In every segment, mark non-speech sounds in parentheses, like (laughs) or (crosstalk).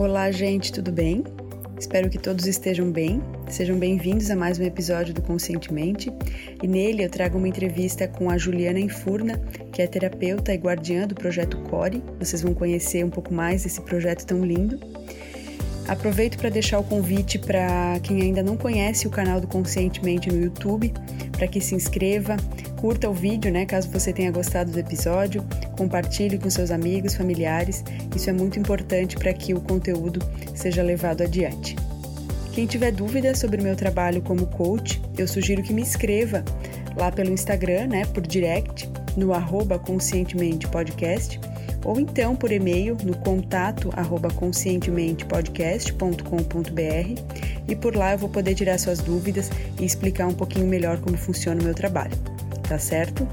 Olá, gente, tudo bem? Espero que todos estejam bem. Sejam bem-vindos a mais um episódio do Conscientemente. E nele eu trago uma entrevista com a Juliana Enfurna, que é terapeuta e guardiã do projeto Core. Vocês vão conhecer um pouco mais desse projeto tão lindo. Aproveito para deixar o convite para quem ainda não conhece o canal do Conscientemente no YouTube, para que se inscreva, curta o vídeo, né, caso você tenha gostado do episódio, compartilhe com seus amigos, familiares. Isso é muito importante para que o conteúdo seja levado adiante. Quem tiver dúvidas sobre o meu trabalho como coach, eu sugiro que me escreva lá pelo Instagram, né, por direct, no arroba conscientemente podcast ou então por e-mail no contato arroba conscientementepodcast.com.br e por lá eu vou poder tirar suas dúvidas e explicar um pouquinho melhor como funciona o meu trabalho. Tá certo?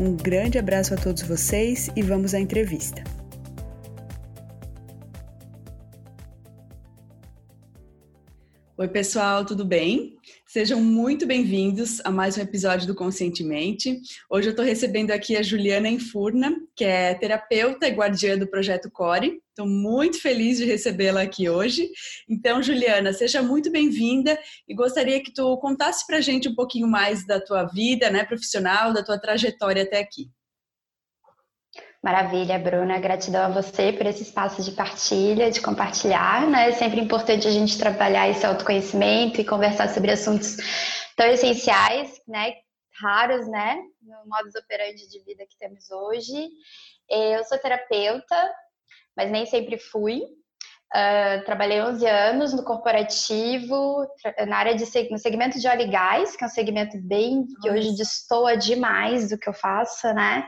Um grande abraço a todos vocês e vamos à entrevista. Oi, pessoal, tudo bem? Sejam muito bem-vindos a mais um episódio do Conscientemente. Hoje eu estou recebendo aqui a Juliana Enfurna, que é terapeuta e guardiã do Projeto Core. Estou muito feliz de recebê-la aqui hoje. Então, Juliana, seja muito bem-vinda e gostaria que tu contasse para a gente um pouquinho mais da tua vida né, profissional, da tua trajetória até aqui. Maravilha, Bruna. Gratidão a você por esse espaço de partilha, de compartilhar. Né? É sempre importante a gente trabalhar esse autoconhecimento e conversar sobre assuntos tão essenciais, né? raros, né? No modus operandi de vida que temos hoje. Eu sou terapeuta, mas nem sempre fui. Uh, trabalhei 11 anos no corporativo, na área de no segmento de óleo e gás, que é um segmento bem que hoje destoa demais do que eu faço, né?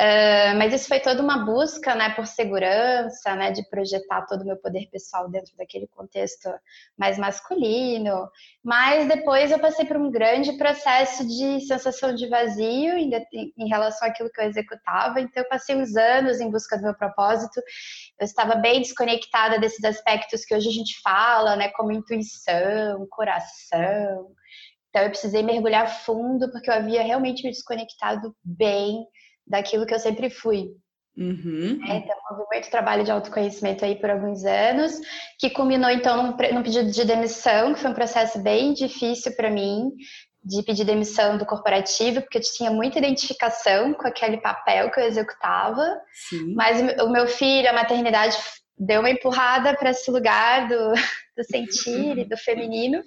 Uh, mas isso foi toda uma busca, né, por segurança, né, de projetar todo o meu poder pessoal dentro daquele contexto mais masculino. Mas depois eu passei por um grande processo de sensação de vazio em, em relação àquilo que eu executava. Então eu passei uns anos em busca do meu propósito. Eu estava bem desconectada desses aspectos que hoje a gente fala, né, como intuição, coração. Então eu precisei mergulhar fundo porque eu havia realmente me desconectado bem daquilo que eu sempre fui. Uhum. É, então, houve muito trabalho de autoconhecimento aí por alguns anos, que culminou então num, num pedido de demissão, que foi um processo bem difícil para mim, de pedir demissão do corporativo, porque eu tinha muita identificação com aquele papel que eu executava, Sim. mas o meu filho, a maternidade deu uma empurrada para esse lugar do, (laughs) do sentir e do (laughs) feminino,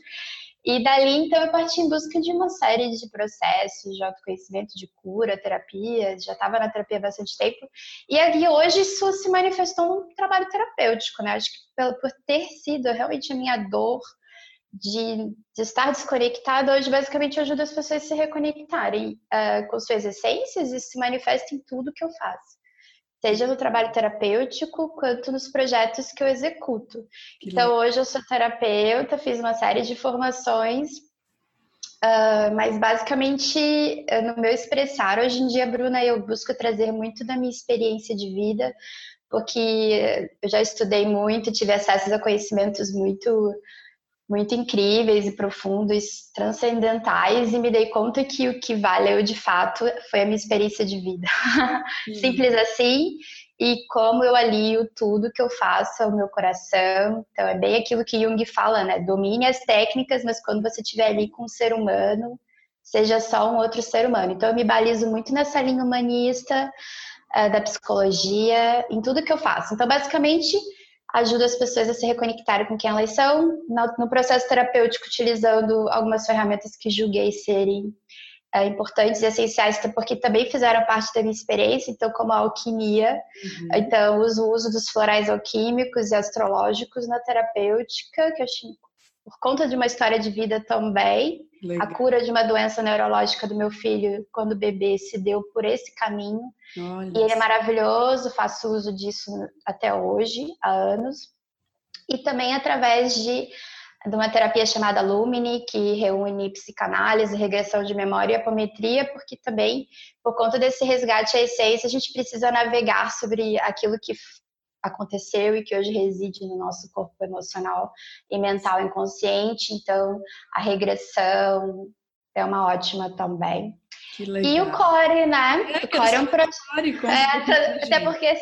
e dali, então, eu parti em busca de uma série de processos de autoconhecimento, de cura, terapia. Já estava na terapia há bastante tempo. E aqui hoje isso se manifestou num trabalho terapêutico, né? Acho que por ter sido realmente a minha dor de, de estar desconectada, hoje basicamente eu ajudo as pessoas a se reconectarem uh, com suas essências e se manifesta em tudo que eu faço seja no trabalho terapêutico quanto nos projetos que eu executo. Que então, legal. hoje eu sou terapeuta, fiz uma série de formações, uh, mas basicamente no meu expressar, hoje em dia, Bruna, eu busco trazer muito da minha experiência de vida, porque eu já estudei muito, tive acesso a conhecimentos muito muito incríveis e profundos, transcendentais, e me dei conta que o que valeu de fato foi a minha experiência de vida. (laughs) Simples assim, e como eu alio tudo que eu faço ao meu coração. Então, é bem aquilo que Jung fala, né? Domine as técnicas, mas quando você estiver ali com um ser humano, seja só um outro ser humano. Então, eu me balizo muito nessa linha humanista, uh, da psicologia, em tudo que eu faço. Então, basicamente ajuda as pessoas a se reconectarem com quem elas são, no processo terapêutico, utilizando algumas ferramentas que julguei serem é, importantes e essenciais, porque também fizeram parte da minha experiência, então, como a alquimia, uhum. então, o uso dos florais alquímicos e astrológicos na terapêutica, que eu achei por conta de uma história de vida também. Legal. A cura de uma doença neurológica do meu filho, quando bebê, se deu por esse caminho. Olha e ele é maravilhoso, faço uso disso até hoje, há anos. E também através de, de uma terapia chamada Lumini, que reúne psicanálise, regressão de memória e apometria, porque também, por conta desse resgate à essência, a gente precisa navegar sobre aquilo que aconteceu e que hoje reside no nosso corpo emocional e mental inconsciente. Então, a regressão é uma ótima também. E o core, né? É, o core é um projeto. É, até porque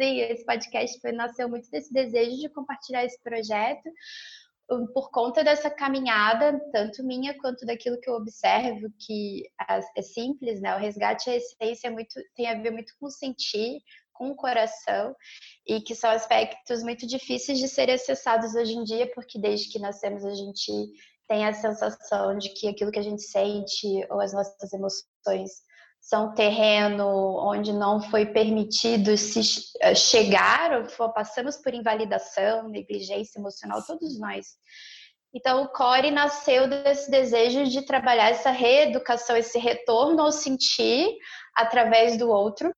Sim, esse podcast foi, nasceu muito desse desejo de compartilhar esse projeto por conta dessa caminhada, tanto minha quanto daquilo que eu observo, que é simples, né? O resgate, a essência, é muito, tem a ver muito com sentir, com o coração, e que são aspectos muito difíceis de serem acessados hoje em dia, porque desde que nascemos a gente tem a sensação de que aquilo que a gente sente ou as nossas emoções são terreno onde não foi permitido se eh, chegar, ou passamos por invalidação, negligência emocional, todos nós. Então, o Core nasceu desse desejo de trabalhar essa reeducação, esse retorno ao sentir através do outro,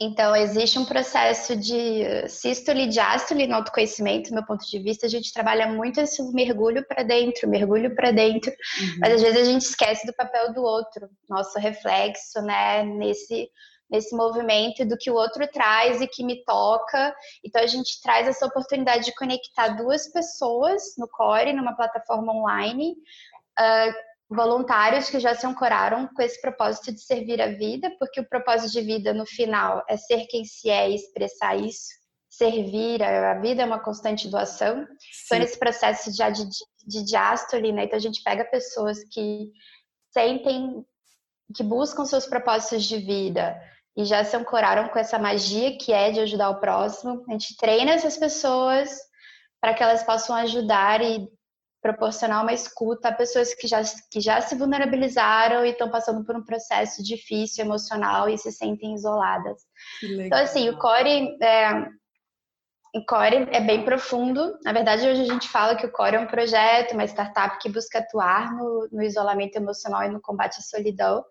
então, existe um processo de sístole e diástole no autoconhecimento, do meu ponto de vista. A gente trabalha muito esse mergulho para dentro, mergulho para dentro, uhum. mas às vezes a gente esquece do papel do outro, nosso reflexo, né, nesse, nesse movimento do que o outro traz e que me toca. Então, a gente traz essa oportunidade de conectar duas pessoas no Core, numa plataforma online. Uh, voluntários que já se ancoraram com esse propósito de servir a vida, porque o propósito de vida no final é ser quem se é e expressar isso, servir, a vida é uma constante doação. Sim. Então, nesse processo já de, de diástole, né? Então, a gente pega pessoas que sentem, que buscam seus propósitos de vida e já se ancoraram com essa magia que é de ajudar o próximo. A gente treina essas pessoas para que elas possam ajudar e proporcionar uma escuta a pessoas que já, que já se vulnerabilizaram e estão passando por um processo difícil, emocional e se sentem isoladas. Então, assim, o Core é, o Core é bem profundo. Na verdade, hoje a gente fala que o Core é um projeto, uma startup que busca atuar no, no isolamento emocional e no combate à solidão.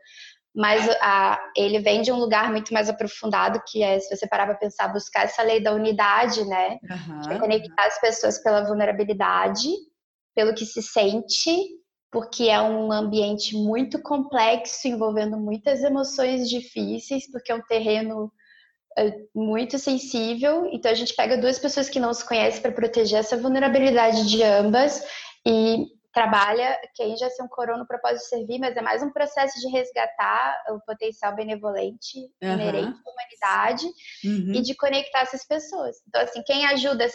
Mas a, ele vem de um lugar muito mais aprofundado, que é, se você parar para pensar, buscar essa lei da unidade, né? Uhum. É conectar as pessoas pela vulnerabilidade pelo que se sente, porque é um ambiente muito complexo, envolvendo muitas emoções difíceis, porque é um terreno é, muito sensível. Então a gente pega duas pessoas que não se conhecem para proteger essa vulnerabilidade de ambas e trabalha, quem já se ancorou no propósito de servir, mas é mais um processo de resgatar o potencial benevolente uhum. inerente à humanidade uhum. e de conectar essas pessoas. Então, assim, quem ajuda,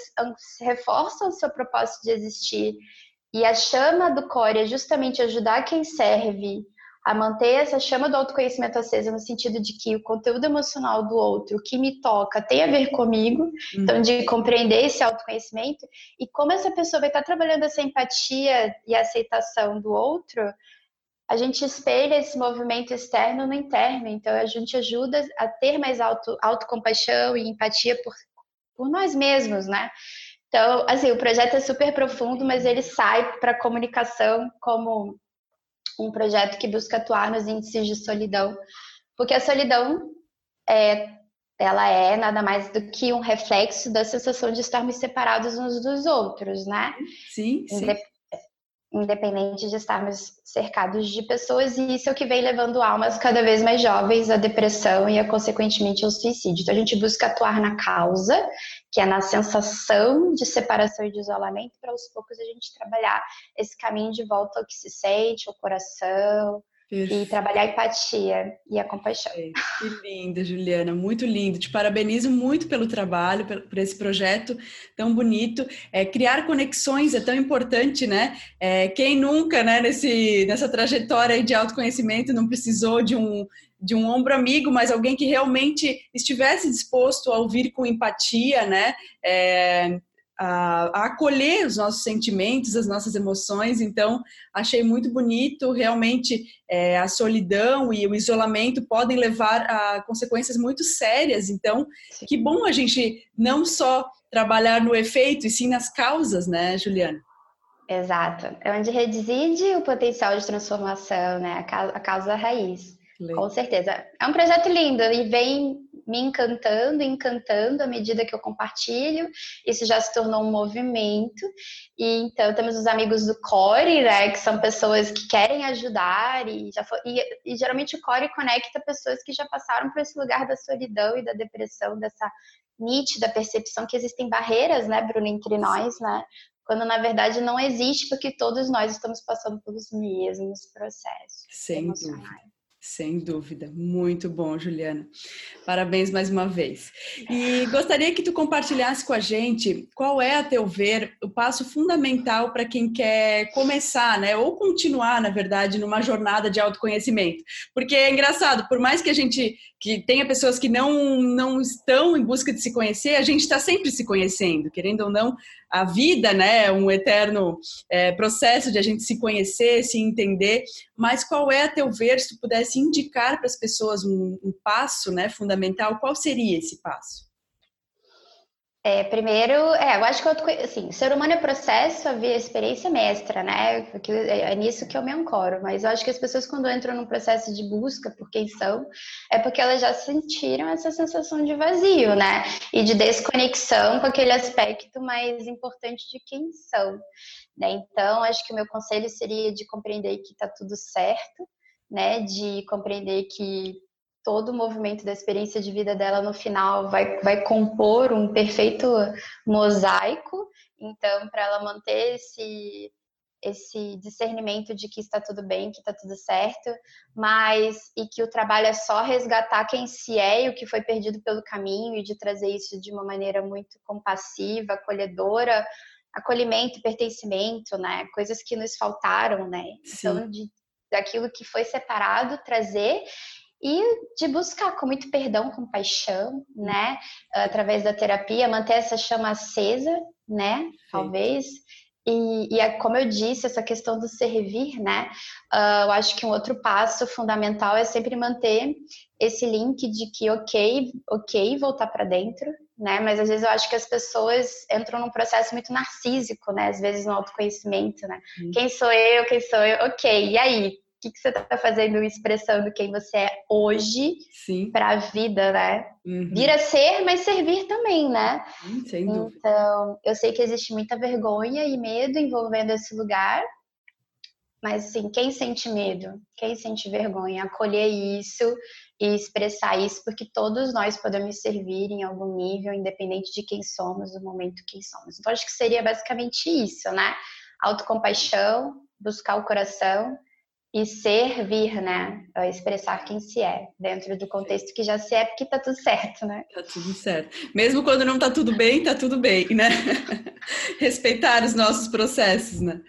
reforça o seu propósito de existir e a chama do core é justamente ajudar quem serve a manter essa chama do autoconhecimento acesa no sentido de que o conteúdo emocional do outro, o que me toca, tem a ver comigo, uhum. então de compreender esse autoconhecimento e como essa pessoa vai estar trabalhando essa empatia e aceitação do outro, a gente espelha esse movimento externo no interno, então a gente ajuda a ter mais auto, autocompaixão e empatia por, por nós mesmos, né? Então, assim, o projeto é super profundo, mas ele sai para a comunicação como um projeto que busca atuar nos índices de solidão, porque a solidão é, ela é nada mais do que um reflexo da sensação de estarmos separados uns dos outros, né? Sim, sim independente de estarmos cercados de pessoas, e isso é o que vem levando almas cada vez mais jovens à depressão e, a, consequentemente, ao suicídio. Então, a gente busca atuar na causa, que é na sensação de separação e de isolamento, para aos poucos a gente trabalhar esse caminho de volta ao que se sente, ao coração, Perfeito. E trabalhar a empatia e a compaixão. Que linda, Juliana, muito lindo. Te parabenizo muito pelo trabalho, por esse projeto tão bonito. É, criar conexões é tão importante, né? É, quem nunca, né, nesse, nessa trajetória de autoconhecimento, não precisou de um, de um ombro amigo, mas alguém que realmente estivesse disposto a ouvir com empatia, né? É, a, a, acolher os nossos sentimentos, as nossas emoções. Então, achei muito bonito. Realmente, é, a solidão e o isolamento podem levar a consequências muito sérias. Então, sim. que bom a gente não só trabalhar no efeito, e sim nas causas, né, Juliana? Exato. É onde reside o potencial de transformação, né? A causa raiz. Com certeza. É um projeto lindo e vem me encantando, encantando à medida que eu compartilho. Isso já se tornou um movimento. E então temos os amigos do Core, né, que são pessoas que querem ajudar e já foi, e, e geralmente o Core conecta pessoas que já passaram por esse lugar da solidão e da depressão, dessa nítida percepção que existem barreiras, né, Bruno, entre nós, né? Quando na verdade não existe, porque todos nós estamos passando pelos mesmos processos. Sem dúvida. Sem dúvida, muito bom, Juliana. Parabéns mais uma vez. E (laughs) gostaria que tu compartilhasse com a gente qual é, a teu ver, o passo fundamental para quem quer começar, né, ou continuar, na verdade, numa jornada de autoconhecimento. Porque é engraçado, por mais que a gente que tenha pessoas que não não estão em busca de se conhecer, a gente está sempre se conhecendo, querendo ou não, a vida, né, é um eterno é, processo de a gente se conhecer, se entender. Mas qual é, a teu ver, se tu pudesse indicar para as pessoas um, um passo, né, fundamental, qual seria esse passo? É, primeiro, é, eu acho que eu, assim, ser humano é processo, a experiência mestra, né? É, é nisso que eu me ancoro. Mas eu acho que as pessoas, quando entram num processo de busca por quem são, é porque elas já sentiram essa sensação de vazio, né? E de desconexão com aquele aspecto mais importante de quem são. Né? Então, acho que o meu conselho seria de compreender que está tudo certo, né? De compreender que todo o movimento da experiência de vida dela no final vai, vai compor um perfeito mosaico. Então, para ela manter esse, esse discernimento de que está tudo bem, que está tudo certo, mas e que o trabalho é só resgatar quem se é e o que foi perdido pelo caminho e de trazer isso de uma maneira muito compassiva, acolhedora, acolhimento, pertencimento, né? Coisas que nos faltaram, né? Então, de, daquilo que foi separado, trazer e de buscar com muito perdão, compaixão, né? Através da terapia, manter essa chama acesa, né? Sim. Talvez. E, e, é como eu disse, essa questão do servir, né? Uh, eu acho que um outro passo fundamental é sempre manter esse link de que, ok, ok, voltar para dentro, né? Mas às vezes eu acho que as pessoas entram num processo muito narcísico, né? Às vezes no autoconhecimento, né? Hum. Quem sou eu? Quem sou eu? Ok, e aí? o que, que você está fazendo expressando quem você é hoje para a vida, né? Uhum. Vir a ser, mas servir também, né? Hum, sem dúvida. Então, eu sei que existe muita vergonha e medo envolvendo esse lugar, mas assim, quem sente medo, quem sente vergonha, acolher isso e expressar isso, porque todos nós podemos servir em algum nível, independente de quem somos, do momento quem somos. Então, acho que seria basicamente isso, né? Autocompaixão, buscar o coração e servir, né? Expressar quem se é, dentro do contexto que já se é, porque tá tudo certo, né? Tá tudo certo. Mesmo quando não tá tudo bem, tá tudo bem, né? (laughs) Respeitar os nossos processos, né?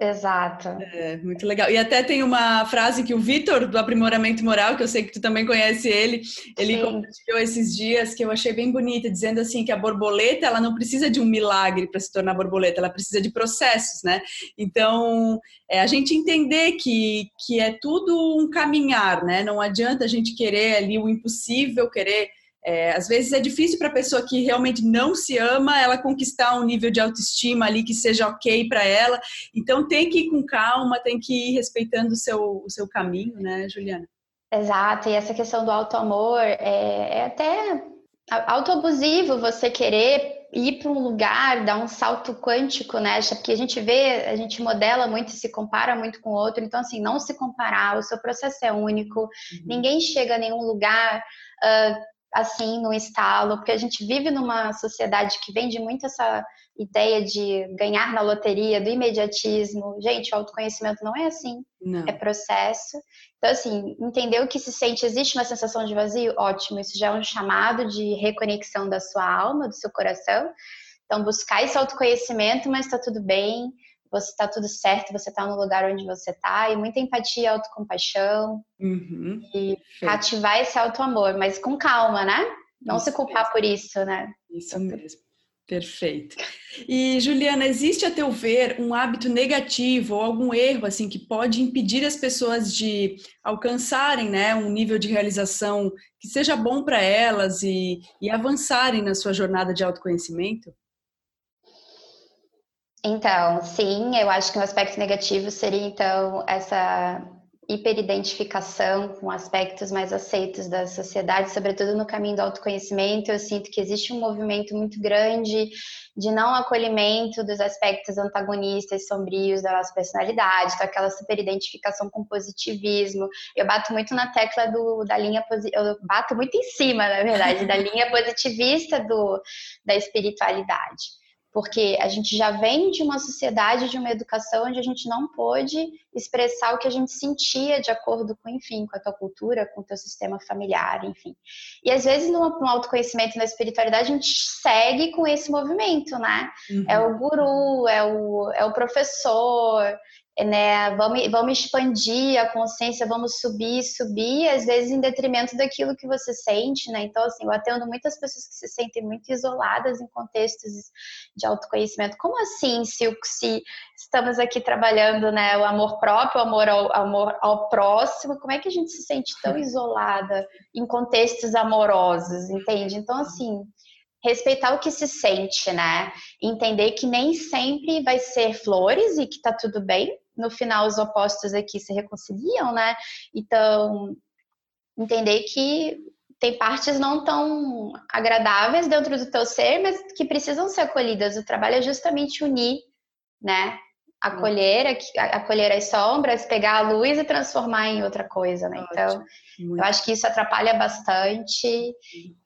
Exato. É, muito legal. E até tem uma frase que o Vitor, do Aprimoramento Moral, que eu sei que tu também conhece ele, ele Sim. compartilhou esses dias, que eu achei bem bonita, dizendo assim que a borboleta, ela não precisa de um milagre para se tornar borboleta, ela precisa de processos, né? Então, é a gente entender que, que é tudo um caminhar, né? Não adianta a gente querer ali o impossível, querer é, às vezes é difícil para a pessoa que realmente não se ama ela conquistar um nível de autoestima ali que seja ok para ela. Então tem que ir com calma, tem que ir respeitando o seu, o seu caminho, né, Juliana? Exato, e essa questão do auto-amor é, é até autoabusivo você querer ir para um lugar, dar um salto quântico, né? Porque a gente vê, a gente modela muito se compara muito com o outro. Então, assim, não se comparar, o seu processo é único, uhum. ninguém chega a nenhum lugar. Uh, assim no estalo, porque a gente vive numa sociedade que vende muito essa ideia de ganhar na loteria, do imediatismo. Gente, o autoconhecimento não é assim, não. é processo. Então, assim, entender o que se sente, existe uma sensação de vazio? Ótimo, isso já é um chamado de reconexão da sua alma, do seu coração. Então, buscar esse autoconhecimento, mas está tudo bem, você está tudo certo, você está no lugar onde você está, e muita empatia, autocompaixão, uhum. e ativar esse auto-amor, mas com calma, né? Não isso se culpar mesmo. por isso, né? Isso mesmo. Perfeito. E Juliana, existe a teu ver um hábito negativo ou algum erro assim que pode impedir as pessoas de alcançarem, né, um nível de realização que seja bom para elas e, e avançarem na sua jornada de autoconhecimento? Então, sim, eu acho que um aspecto negativo seria, então, essa hiperidentificação com aspectos mais aceitos da sociedade, sobretudo no caminho do autoconhecimento. Eu sinto que existe um movimento muito grande de não acolhimento dos aspectos antagonistas, sombrios da nossa personalidade, então aquela superidentificação com positivismo. Eu bato muito na tecla do, da linha, eu bato muito em cima, na verdade, da (laughs) linha positivista do, da espiritualidade porque a gente já vem de uma sociedade, de uma educação onde a gente não pôde expressar o que a gente sentia de acordo com, enfim, com a tua cultura, com o teu sistema familiar, enfim. E às vezes no, no autoconhecimento na espiritualidade a gente segue com esse movimento, né? Uhum. É o guru, é o, é o professor, né? Vamos, vamos expandir a consciência, vamos subir, subir, às vezes em detrimento daquilo que você sente, né? Então, assim, eu atendo muitas pessoas que se sentem muito isoladas em contextos de autoconhecimento. Como assim, se, se estamos aqui trabalhando, né, o amor próprio, o amor ao, amor ao próximo, como é que a gente se sente tão (laughs) isolada em contextos amorosos, entende? Então, assim, respeitar o que se sente, né? Entender que nem sempre vai ser flores e que tá tudo bem. No final, os opostos aqui se reconciliam, né? Então, entender que tem partes não tão agradáveis dentro do teu ser, mas que precisam ser acolhidas. O trabalho é justamente unir, né? Acolher, acolher as sombras, pegar a luz e transformar em outra coisa, né? Então, eu acho que isso atrapalha bastante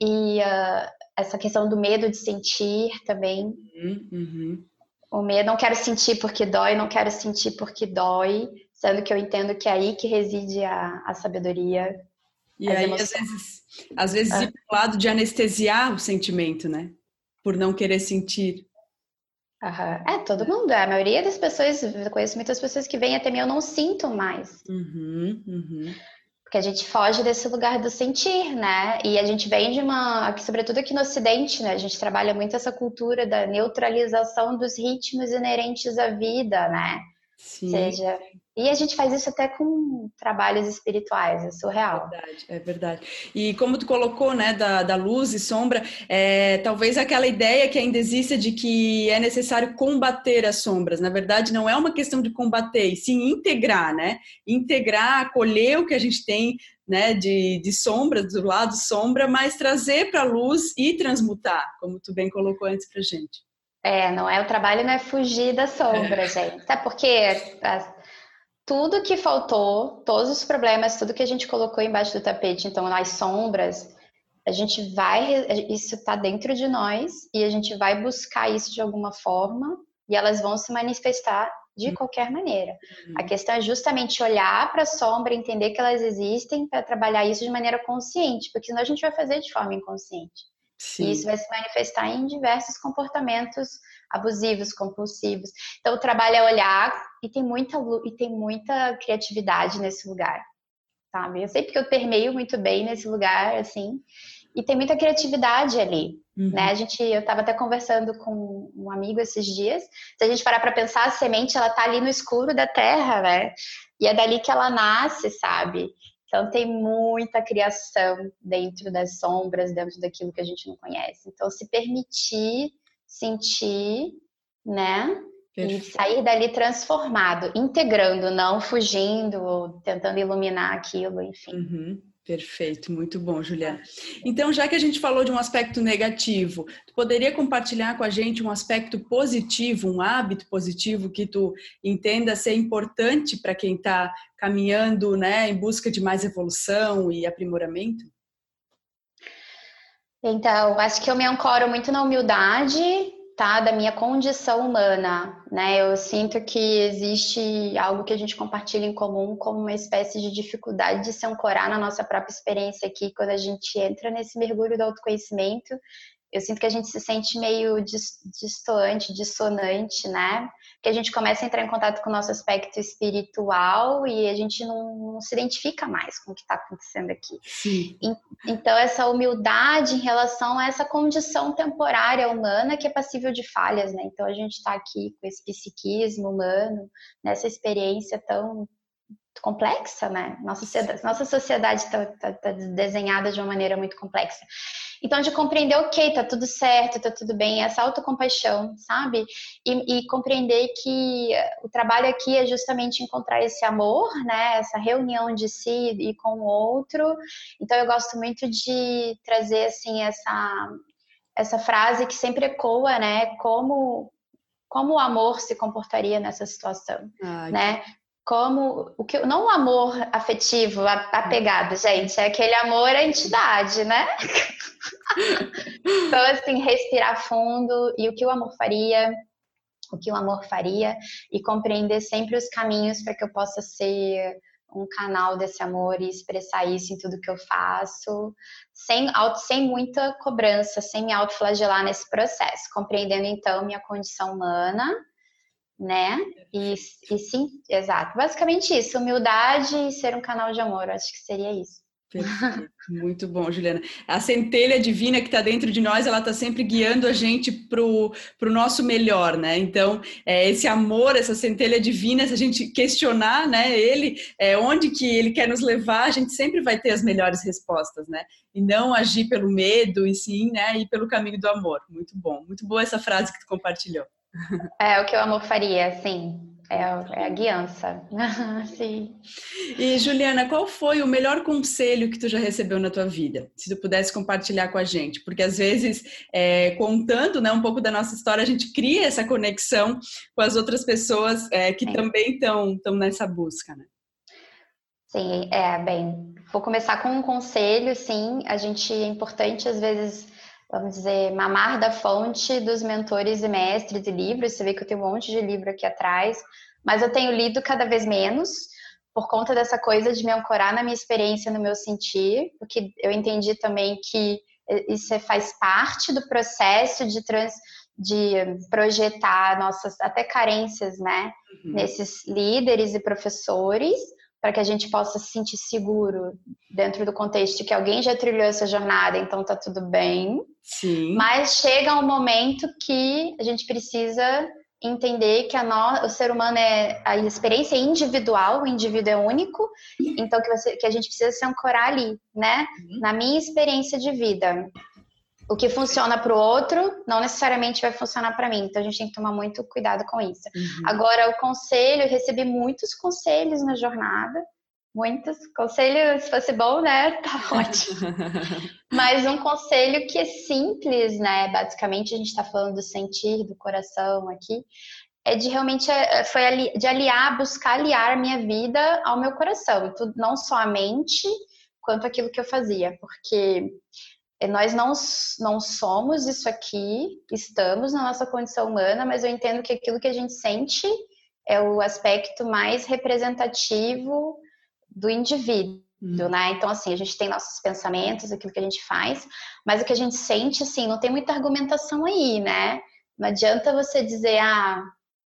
e uh, essa questão do medo de sentir também. Uhum, uhum. O medo, não quero sentir porque dói, não quero sentir porque dói, sendo que eu entendo que é aí que reside a, a sabedoria. E aí, emoções. às vezes, às vezes ah. ir pro lado de anestesiar o sentimento, né? Por não querer sentir. É, todo mundo. A maioria das pessoas, eu conheço muitas pessoas que vêm até mim, eu não sinto mais. Uhum, uhum que a gente foge desse lugar do sentir, né? E a gente vem de uma, aqui, sobretudo aqui no Ocidente, né? A gente trabalha muito essa cultura da neutralização dos ritmos inerentes à vida, né? Sim. Seja, e a gente faz isso até com trabalhos espirituais, é surreal. É verdade, é verdade. E como tu colocou, né, da, da luz e sombra, é, talvez aquela ideia que ainda existe de que é necessário combater as sombras. Na verdade, não é uma questão de combater, e sim integrar, né? Integrar, acolher o que a gente tem né, de, de sombra, do lado sombra, mas trazer para a luz e transmutar, como tu bem colocou antes para gente. É, não é o trabalho, não é fugir da sombra, é. gente. Até porque tudo que faltou, todos os problemas, tudo que a gente colocou embaixo do tapete, então as sombras, a gente vai, isso está dentro de nós e a gente vai buscar isso de alguma forma e elas vão se manifestar de uhum. qualquer maneira. Uhum. A questão é justamente olhar para a sombra, entender que elas existem para trabalhar isso de maneira consciente, porque senão a gente vai fazer de forma inconsciente. Sim. E isso vai se manifestar em diversos comportamentos abusivos, compulsivos. Então o trabalho é olhar e tem muita e tem muita criatividade nesse lugar, sabe? Eu sei porque eu permeio muito bem nesse lugar assim, e tem muita criatividade ali, uhum. né? A gente, eu estava até conversando com um amigo esses dias. Se a gente parar para pensar, a semente ela tá ali no escuro da terra, né? E é dali que ela nasce, sabe? Então tem muita criação dentro das sombras, dentro daquilo que a gente não conhece. Então se permitir sentir, né? Perfeito. E sair dali transformado, integrando, não fugindo ou tentando iluminar aquilo, enfim. Uhum. Perfeito, muito bom, Juliana. Então, já que a gente falou de um aspecto negativo, tu poderia compartilhar com a gente um aspecto positivo, um hábito positivo que tu entenda ser importante para quem está caminhando, né, em busca de mais evolução e aprimoramento? Então, acho que eu me ancoro muito na humildade, tá? Da minha condição humana, né? Eu sinto que existe algo que a gente compartilha em comum como uma espécie de dificuldade de se ancorar na nossa própria experiência aqui quando a gente entra nesse mergulho do autoconhecimento eu sinto que a gente se sente meio distoante, dissonante, né? Que a gente começa a entrar em contato com o nosso aspecto espiritual e a gente não, não se identifica mais com o que está acontecendo aqui. Sim. Então, essa humildade em relação a essa condição temporária humana que é passível de falhas, né? Então, a gente está aqui com esse psiquismo humano, nessa experiência tão complexa, né? Nossa sociedade, nossa sociedade está tá, tá desenhada de uma maneira muito complexa. Então, de compreender, ok, tá tudo certo, tá tudo bem, essa autocompaixão, sabe? E, e, compreender que o trabalho aqui é justamente encontrar esse amor, né? Essa reunião de si e com o outro. Então, eu gosto muito de trazer, assim, essa, essa frase que sempre ecoa, né? Como, como o amor se comportaria nessa situação, Ai, né? Como o que não o amor afetivo, apegado, gente, é aquele amor à entidade, né? (laughs) então, assim, respirar fundo e o que o amor faria, o que o amor faria e compreender sempre os caminhos para que eu possa ser um canal desse amor e expressar isso em tudo que eu faço, sem, auto, sem muita cobrança, sem me autoflagelar nesse processo, compreendendo então minha condição humana né? E, e sim, exato. Basicamente isso, humildade e ser um canal de amor, acho que seria isso. Perfeito. Muito bom, Juliana. A centelha divina que está dentro de nós, ela está sempre guiando a gente para o nosso melhor, né? Então, é, esse amor, essa centelha divina, se a gente questionar, né, ele, é, onde que ele quer nos levar, a gente sempre vai ter as melhores respostas, né? E não agir pelo medo, e sim, né, ir pelo caminho do amor. Muito bom. Muito boa essa frase que tu compartilhou. É o que o amor faria, sim. É, é a guiança. (laughs) sim. E Juliana, qual foi o melhor conselho que tu já recebeu na tua vida? Se tu pudesse compartilhar com a gente, porque às vezes é, contando, né, um pouco da nossa história, a gente cria essa conexão com as outras pessoas é, que sim. também estão nessa busca, né? Sim, é bem. Vou começar com um conselho, sim. A gente é importante às vezes vamos dizer, mamar da fonte dos mentores e mestres de livros. Você vê que eu tenho um monte de livro aqui atrás, mas eu tenho lido cada vez menos por conta dessa coisa de me ancorar na minha experiência, no meu sentir, porque eu entendi também que isso faz parte do processo de trans, de projetar nossas até carências, né, uhum. nesses líderes e professores, para que a gente possa se sentir seguro dentro do contexto de que alguém já trilhou essa jornada, então tá tudo bem. Sim. Mas chega um momento que a gente precisa entender que a no, o ser humano é a experiência é individual, o indivíduo é único, então que, você, que a gente precisa se ancorar ali, né? Uhum. Na minha experiência de vida. O que funciona para o outro não necessariamente vai funcionar para mim, então a gente tem que tomar muito cuidado com isso. Uhum. Agora, o conselho, eu recebi muitos conselhos na jornada, Muitos conselhos, se fosse bom, né? (laughs) Tá (laughs) ótimo. Mas um conselho que é simples, né? Basicamente, a gente está falando do sentir, do coração aqui, é de realmente é, é, foi ali, de aliar, buscar aliar a minha vida ao meu coração, tudo, não só a mente, quanto aquilo que eu fazia, porque nós não, não somos isso aqui, estamos na nossa condição humana, mas eu entendo que aquilo que a gente sente é o aspecto mais representativo do indivíduo, uhum. né? Então, assim, a gente tem nossos pensamentos, aquilo que a gente faz, mas o que a gente sente, assim, não tem muita argumentação aí, né? Não adianta você dizer, ah,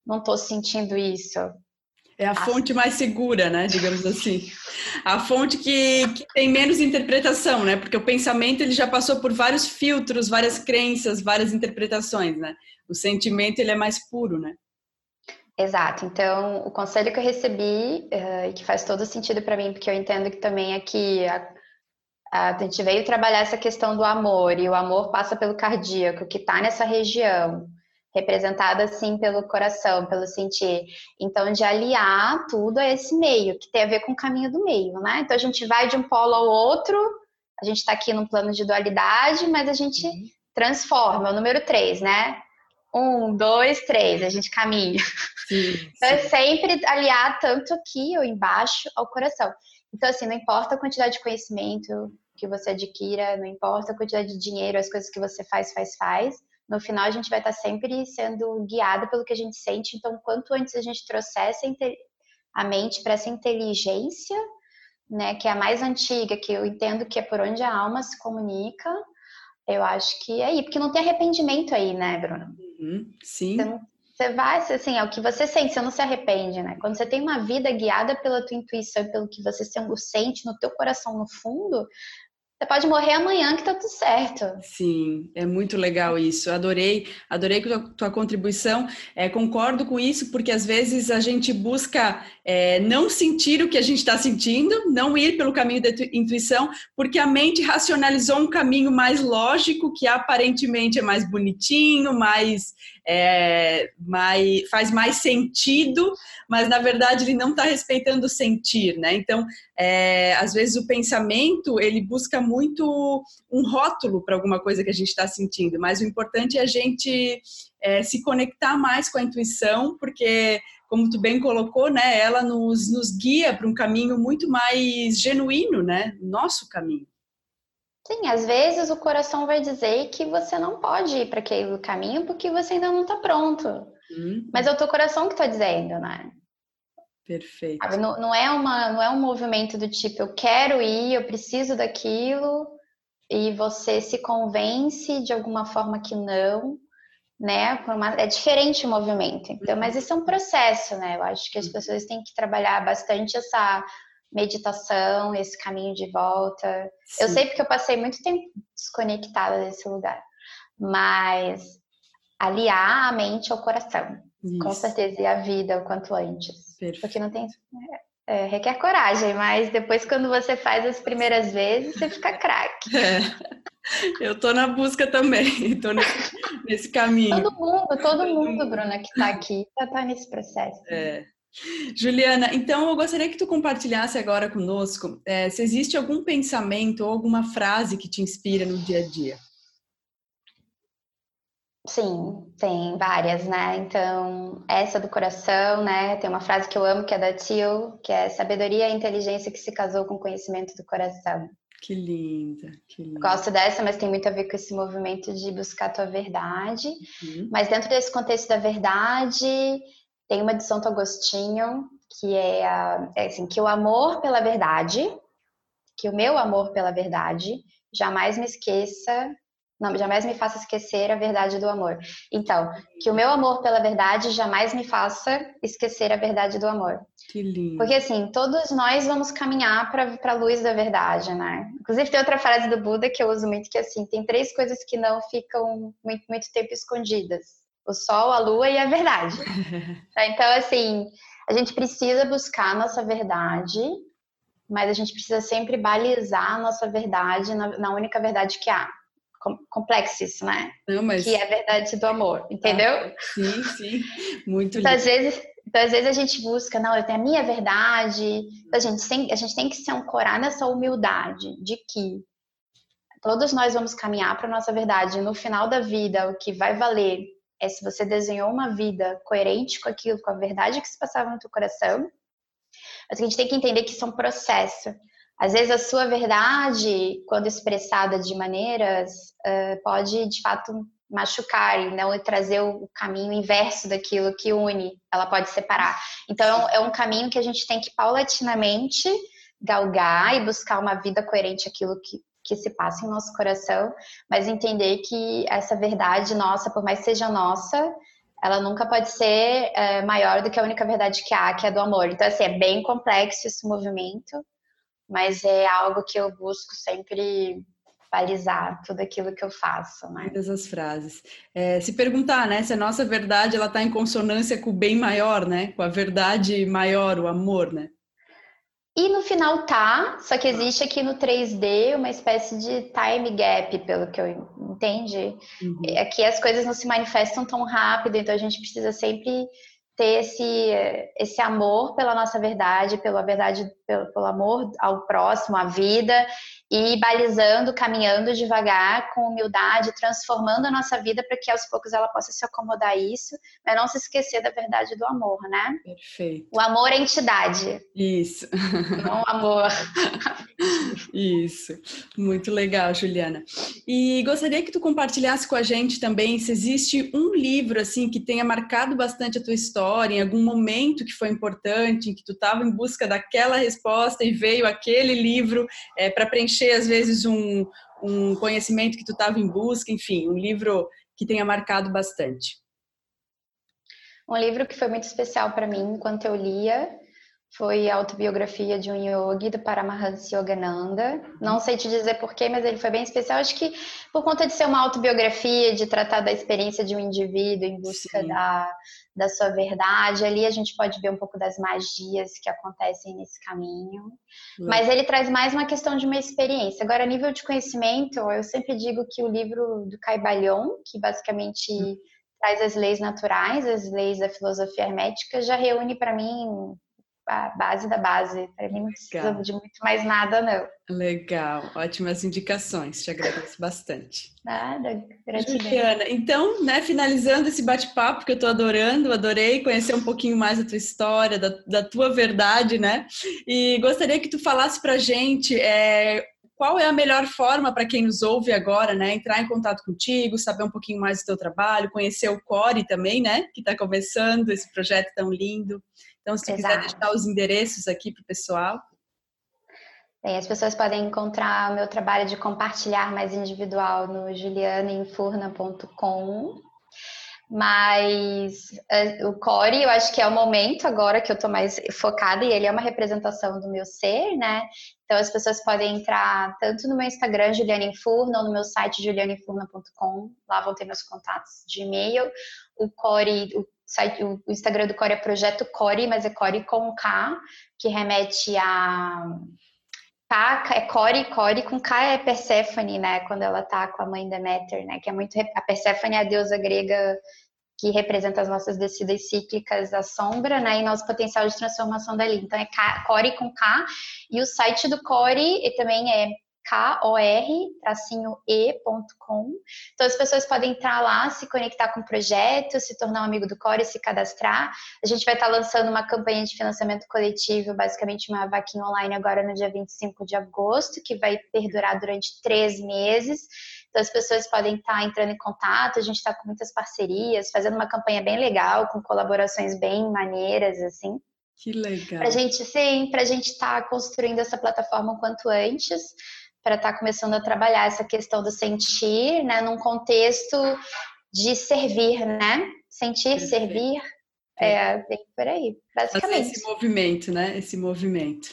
não tô sentindo isso. É a fonte mais segura, né? Digamos assim. A fonte que, que, tem menos interpretação, né? Porque o pensamento ele já passou por vários filtros, várias crenças, várias interpretações, né? O sentimento ele é mais puro, né? Exato. Então, o conselho que eu recebi, uh, e que faz todo sentido para mim, porque eu entendo que também aqui a, a, gente veio trabalhar essa questão do amor, e o amor passa pelo cardíaco, que está nessa região, representada assim pelo coração, pelo sentir. Então, de aliar tudo a esse meio, que tem a ver com o caminho do meio, né? Então, a gente vai de um polo ao outro, a gente está aqui num plano de dualidade, mas a gente uhum. transforma, é o número três, né? Um, dois, três, a gente caminha. Sim, (laughs) sim. Então é sempre aliar tanto aqui ou embaixo ao coração. Então, assim, não importa a quantidade de conhecimento que você adquira, não importa a quantidade de dinheiro, as coisas que você faz, faz, faz. No final, a gente vai estar sempre sendo guiada pelo que a gente sente. Então, quanto antes a gente trouxesse a mente para essa inteligência, né, que é a mais antiga, que eu entendo que é por onde a alma se comunica, eu acho que é aí, porque não tem arrependimento aí, né, Bruno? Uhum, sim. Você, você vai, assim, é o que você sente, você não se arrepende, né? Quando você tem uma vida guiada pela tua intuição, pelo que você sente no teu coração no fundo, você pode morrer amanhã que tá tudo certo. Sim, é muito legal isso. Adorei, adorei a tua contribuição. É, concordo com isso, porque às vezes a gente busca é, não sentir o que a gente está sentindo, não ir pelo caminho da intuição, porque a mente racionalizou um caminho mais lógico, que aparentemente é mais bonitinho, mais é, mais, faz mais sentido, mas na verdade ele não está respeitando o sentir, né? Então, é, às vezes o pensamento ele busca muito um rótulo para alguma coisa que a gente está sentindo, mas o importante é a gente é, se conectar mais com a intuição, porque como tu bem colocou, né, ela nos, nos guia para um caminho muito mais genuíno, né, nosso caminho. Sim, às vezes o coração vai dizer que você não pode ir para aquele caminho porque você ainda não está pronto. Hum. Mas é o teu coração que está dizendo, né? Perfeito. Não, não, é uma, não é um movimento do tipo, eu quero ir, eu preciso daquilo, e você se convence de alguma forma que não, né? Uma, é diferente o movimento. Então, mas isso é um processo, né? Eu acho que as pessoas têm que trabalhar bastante essa meditação, esse caminho de volta. Sim. Eu sei porque eu passei muito tempo desconectada desse lugar, mas aliar a mente ao coração, isso. com certeza, e a vida o quanto antes. Perfeito. Porque não tem. É, é, requer coragem, mas depois, quando você faz as primeiras vezes, você fica craque. É. Eu tô na busca também, (laughs) tô nesse, nesse caminho. Todo mundo, todo, todo mundo, mundo, Bruna, que tá aqui, tá, tá nesse processo. É. Juliana, então eu gostaria que tu compartilhasse agora conosco é, se existe algum pensamento ou alguma frase que te inspira no dia a dia. Sim, tem várias, né? Então, essa do coração, né? Tem uma frase que eu amo que é da Tio, que é sabedoria e inteligência que se casou com o conhecimento do coração. Que linda, que linda. Gosto dessa, mas tem muito a ver com esse movimento de buscar a tua verdade. Uhum. Mas dentro desse contexto da verdade, tem uma de Santo Agostinho, que é, a, é assim, que o amor pela verdade, que o meu amor pela verdade jamais me esqueça, não, jamais me faça esquecer a verdade do amor. Então, que o meu amor pela verdade jamais me faça esquecer a verdade do amor. Que lindo. Porque assim, todos nós vamos caminhar para a luz da verdade, né? Inclusive tem outra frase do Buda que eu uso muito que é assim, tem três coisas que não ficam muito, muito tempo escondidas o sol, a lua e a verdade. (laughs) Tá, então, assim, a gente precisa buscar a nossa verdade, mas a gente precisa sempre balizar a nossa verdade na, na única verdade que há. Complexo isso, né? Não, mas... Que é a verdade do amor, entendeu? Ah, sim, sim. Muito então, lindo. Às vezes, então, às vezes a gente busca, não, eu tenho a minha verdade. Então, a, gente tem, a gente tem que se ancorar nessa humildade de que todos nós vamos caminhar para a nossa verdade. No final da vida, o que vai valer é se você desenhou uma vida coerente com aquilo, com a verdade que se passava no teu coração. Mas a gente tem que entender que isso é um processo. Às vezes a sua verdade, quando expressada de maneiras, pode de fato machucar e não trazer o caminho inverso daquilo que une, ela pode separar. Então é um caminho que a gente tem que paulatinamente galgar e buscar uma vida coerente aquilo que, que se passa em nosso coração, mas entender que essa verdade nossa, por mais seja nossa, ela nunca pode ser é, maior do que a única verdade que há, que é do amor. Então, assim, é bem complexo esse movimento, mas é algo que eu busco sempre balizar tudo aquilo que eu faço, né? Todas as frases. É, se perguntar, né, se a nossa verdade ela está em consonância com o bem maior, né, com a verdade maior, o amor, né? E no final tá, só que existe aqui no 3D uma espécie de time gap, pelo que eu entendi. Uhum. Aqui as coisas não se manifestam tão rápido, então a gente precisa sempre ter esse, esse amor pela nossa verdade, pela verdade, pelo, pelo amor ao próximo, à vida, e balizando, caminhando devagar, com humildade, transformando a nossa vida para que aos poucos ela possa se acomodar a isso, mas não se esquecer da verdade do amor, né? Perfeito. O amor é entidade. Isso. Não amor. Isso. Muito legal, Juliana. E gostaria que tu compartilhasse com a gente também se existe um livro assim que tenha marcado bastante a tua história, em algum momento que foi importante, em que tu estava em busca daquela resposta e veio aquele livro é, para preencher, às vezes, um, um conhecimento que tu estava em busca, enfim, um livro que tenha marcado bastante. Um livro que foi muito especial para mim enquanto eu lia foi a autobiografia de um yogi do Paramahansa Yogananda. Não sei te dizer porquê, mas ele foi bem especial. Acho que por conta de ser uma autobiografia, de tratar da experiência de um indivíduo em busca da, da sua verdade, ali a gente pode ver um pouco das magias que acontecem nesse caminho. Hum. Mas ele traz mais uma questão de uma experiência. Agora, a nível de conhecimento, eu sempre digo que o livro do Caibalhon, que basicamente hum traz as leis naturais, as leis da filosofia hermética, já reúne para mim a base da base. Para mim não precisa de muito mais nada, não. Legal, ótimas indicações, te agradeço bastante. Nada, gratidão. Juliana, então, né, finalizando esse bate-papo que eu estou adorando, adorei conhecer um pouquinho mais da tua história, da, da tua verdade, né? E gostaria que tu falasse pra gente é, qual é a melhor forma para quem nos ouve agora, né? Entrar em contato contigo, saber um pouquinho mais do teu trabalho, conhecer o Core também, né? Que está começando esse projeto tão lindo. Então, se tu quiser deixar os endereços aqui para o pessoal. Bem, as pessoas podem encontrar o meu trabalho de compartilhar mais individual no julianainfurna.com. Mas uh, o Core, eu acho que é o momento agora que eu estou mais focada e ele é uma representação do meu ser, né? Então as pessoas podem entrar tanto no meu Instagram, Juliana Infurna, ou no meu site, julianainfurna.com. Lá vão ter meus contatos de e-mail. O Core, o site, o Instagram do Core é Projeto Core, mas é Core com K, que remete a é Core, Core com K é Perséfone, né? Quando ela tá com a mãe Deméter, né? Que é muito a Perséfone é a deusa grega que representa as nossas descidas cíclicas, a sombra, né? E nosso potencial de transformação dali. Então é K, Core com K e o site do Core também é kor-e.com. Então, as pessoas podem entrar lá, se conectar com o projeto, se tornar um amigo do Core, se cadastrar. A gente vai estar lançando uma campanha de financiamento coletivo, basicamente uma vaquinha online agora no dia 25 de agosto, que vai perdurar durante três meses. Então, as pessoas podem estar entrando em contato, a gente está com muitas parcerias, fazendo uma campanha bem legal, com colaborações bem maneiras, assim. Que legal. Para gente, sim, para a gente estar tá construindo essa plataforma o quanto antes para estar tá começando a trabalhar essa questão do sentir, né, num contexto de servir, né? Sentir, Perfeito. servir, é, bem por aí, basicamente. Fazer esse movimento, né? Esse movimento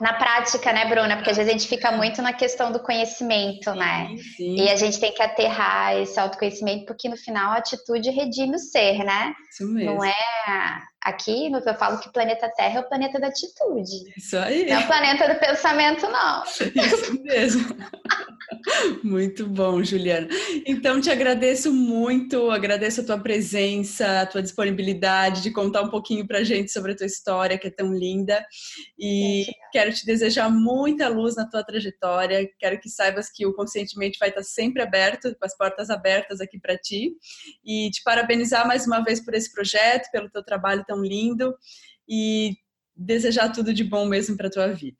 na prática, né, Bruna? Porque às vezes a gente fica muito na questão do conhecimento, né? sim, né? Sim. E a gente tem que aterrar esse autoconhecimento, porque no final a atitude redime o ser, né? Isso mesmo. Não é. Aqui eu falo que o planeta Terra é o planeta da atitude. Isso aí. Não é o planeta do pensamento, não. (laughs) Isso mesmo. Muito bom, Juliana. Então, te agradeço muito, agradeço a tua presença, a tua disponibilidade de contar um pouquinho pra gente sobre a tua história, que é tão linda. E quero te desejar muita luz na tua trajetória. Quero que saibas que o Conscientemente vai estar sempre aberto, com as portas abertas aqui para ti. E te parabenizar mais uma vez por esse projeto, pelo teu trabalho tão lindo. E desejar tudo de bom mesmo para tua vida.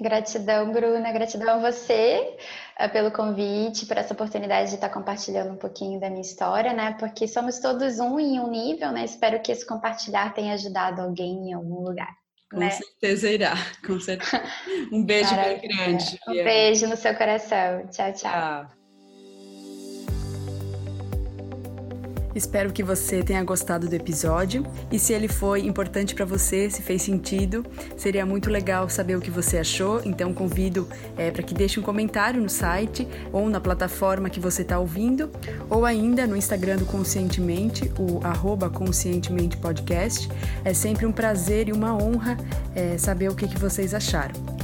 Gratidão, Bruna. Gratidão a você uh, pelo convite, por essa oportunidade de estar compartilhando um pouquinho da minha história, né? Porque somos todos um em um nível, né? Espero que esse compartilhar tenha ajudado alguém em algum lugar. Com né? certeza irá, com certeza. (laughs) Um beijo bem grande. Um beijo no seu coração. tchau. tchau. tchau. Espero que você tenha gostado do episódio e se ele foi importante para você, se fez sentido, seria muito legal saber o que você achou. Então convido é, para que deixe um comentário no site ou na plataforma que você está ouvindo, ou ainda no Instagram do Conscientemente, o arroba Conscientemente Podcast. É sempre um prazer e uma honra é, saber o que, que vocês acharam.